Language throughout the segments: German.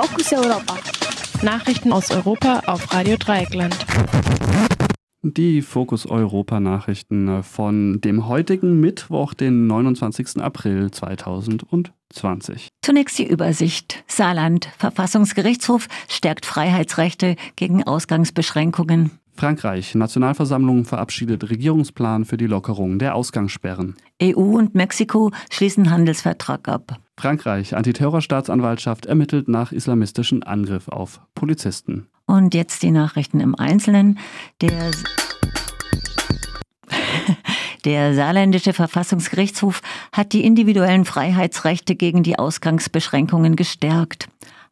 Fokus Europa. Nachrichten aus Europa auf Radio Dreieckland. Die Fokus Europa Nachrichten von dem heutigen Mittwoch, den 29. April 2020. Zunächst die Übersicht. Saarland. Verfassungsgerichtshof stärkt Freiheitsrechte gegen Ausgangsbeschränkungen. Frankreich. Nationalversammlung verabschiedet Regierungsplan für die Lockerung der Ausgangssperren. EU und Mexiko schließen Handelsvertrag ab. Frankreich. Antiterrorstaatsanwaltschaft ermittelt nach islamistischen Angriff auf Polizisten. Und jetzt die Nachrichten im Einzelnen. Der Der saarländische Verfassungsgerichtshof hat die individuellen Freiheitsrechte gegen die Ausgangsbeschränkungen gestärkt.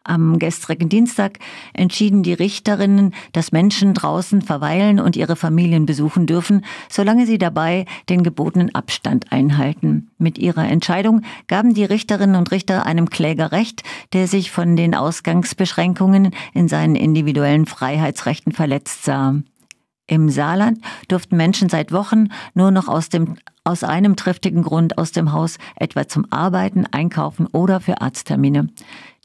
Am gestrigen Dienstag entschieden die Richterinnen, dass Menschen draußen verweilen und ihre Familien besuchen dürfen, solange sie dabei den gebotenen Abstand einhalten. Mit ihrer Entscheidung gaben die Richterinnen und Richter einem Kläger Recht, der sich von den Ausgangsbeschränkungen in seinen individuellen Freiheitsrechten verletzt sah. Im Saarland durften Menschen seit Wochen nur noch aus dem aus einem triftigen Grund aus dem Haus, etwa zum Arbeiten, Einkaufen oder für Arzttermine.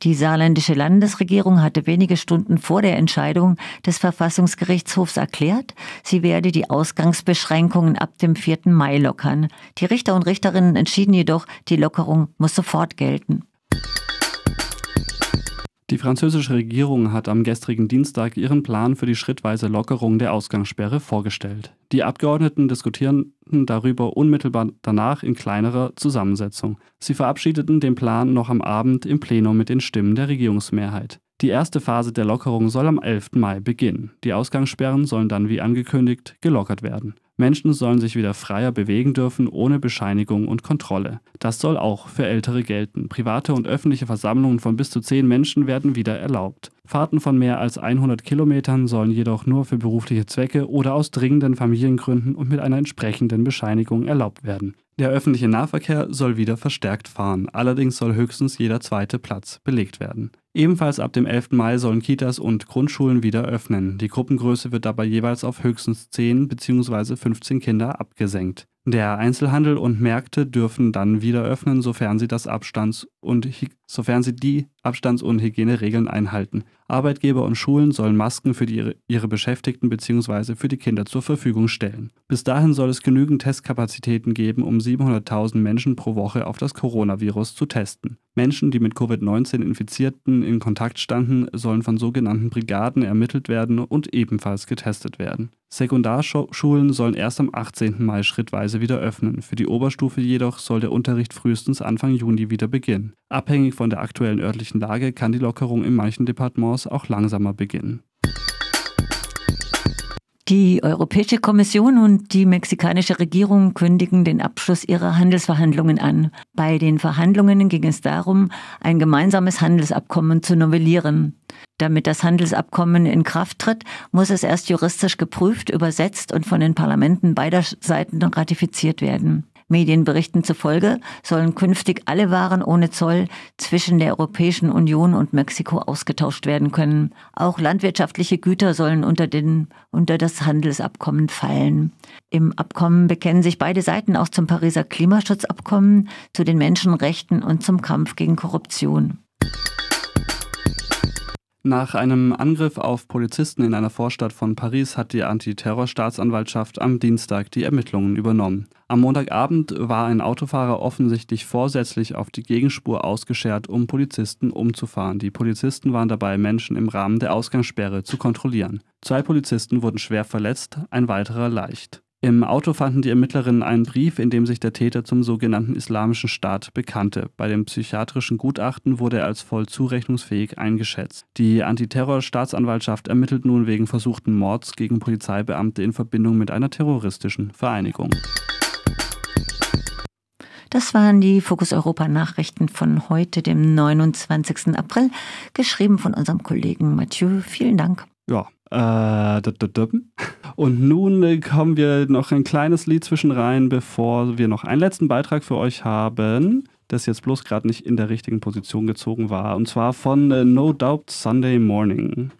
Die saarländische Landesregierung hatte wenige Stunden vor der Entscheidung des Verfassungsgerichtshofs erklärt, sie werde die Ausgangsbeschränkungen ab dem 4. Mai lockern. Die Richter und Richterinnen entschieden jedoch, die Lockerung muss sofort gelten. Die französische Regierung hat am gestrigen Dienstag ihren Plan für die schrittweise Lockerung der Ausgangssperre vorgestellt. Die Abgeordneten diskutierten darüber unmittelbar danach in kleinerer Zusammensetzung. Sie verabschiedeten den Plan noch am Abend im Plenum mit den Stimmen der Regierungsmehrheit. Die erste Phase der Lockerung soll am 11. Mai beginnen. Die Ausgangssperren sollen dann wie angekündigt gelockert werden. Menschen sollen sich wieder freier bewegen dürfen, ohne Bescheinigung und Kontrolle. Das soll auch für Ältere gelten. Private und öffentliche Versammlungen von bis zu zehn Menschen werden wieder erlaubt. Fahrten von mehr als 100 Kilometern sollen jedoch nur für berufliche Zwecke oder aus dringenden Familiengründen und mit einer entsprechenden Bescheinigung erlaubt werden. Der öffentliche Nahverkehr soll wieder verstärkt fahren, allerdings soll höchstens jeder zweite Platz belegt werden. Ebenfalls ab dem 11. Mai sollen Kitas und Grundschulen wieder öffnen. Die Gruppengröße wird dabei jeweils auf höchstens 10 bzw. 15 Kinder abgesenkt. Der Einzelhandel und Märkte dürfen dann wieder öffnen, sofern sie das Abstands- und sofern sie die Abstands- und Hygieneregeln einhalten. Arbeitgeber und Schulen sollen Masken für die, ihre Beschäftigten bzw. für die Kinder zur Verfügung stellen. Bis dahin soll es genügend Testkapazitäten geben, um 700.000 Menschen pro Woche auf das Coronavirus zu testen. Menschen, die mit Covid-19 Infizierten in Kontakt standen, sollen von sogenannten Brigaden ermittelt werden und ebenfalls getestet werden. Sekundarschulen sollen erst am 18. Mai schrittweise wieder öffnen. Für die Oberstufe jedoch soll der Unterricht frühestens Anfang Juni wieder beginnen. Abhängig von der aktuellen örtlichen Lage kann die Lockerung in manchen Departements auch langsamer beginnen. Die Europäische Kommission und die mexikanische Regierung kündigen den Abschluss ihrer Handelsverhandlungen an. Bei den Verhandlungen ging es darum, ein gemeinsames Handelsabkommen zu novellieren. Damit das Handelsabkommen in Kraft tritt, muss es erst juristisch geprüft, übersetzt und von den Parlamenten beider Seiten ratifiziert werden. Medienberichten zufolge sollen künftig alle Waren ohne Zoll zwischen der Europäischen Union und Mexiko ausgetauscht werden können. Auch landwirtschaftliche Güter sollen unter, den, unter das Handelsabkommen fallen. Im Abkommen bekennen sich beide Seiten auch zum Pariser Klimaschutzabkommen, zu den Menschenrechten und zum Kampf gegen Korruption. Nach einem Angriff auf Polizisten in einer Vorstadt von Paris hat die Antiterrorstaatsanwaltschaft am Dienstag die Ermittlungen übernommen. Am Montagabend war ein Autofahrer offensichtlich vorsätzlich auf die Gegenspur ausgeschert, um Polizisten umzufahren. Die Polizisten waren dabei, Menschen im Rahmen der Ausgangssperre zu kontrollieren. Zwei Polizisten wurden schwer verletzt, ein weiterer leicht. Im Auto fanden die Ermittlerinnen einen Brief, in dem sich der Täter zum sogenannten Islamischen Staat bekannte. Bei dem psychiatrischen Gutachten wurde er als voll zurechnungsfähig eingeschätzt. Die Antiterror-Staatsanwaltschaft ermittelt nun wegen versuchten Mords gegen Polizeibeamte in Verbindung mit einer terroristischen Vereinigung. Das waren die Fokus Europa Nachrichten von heute, dem 29. April, geschrieben von unserem Kollegen Mathieu. Vielen Dank. Ja, und nun äh, kommen wir noch ein kleines Lied zwischen rein, bevor wir noch einen letzten Beitrag für euch haben, das jetzt bloß gerade nicht in der richtigen Position gezogen war. Und zwar von äh, No Doubt Sunday Morning.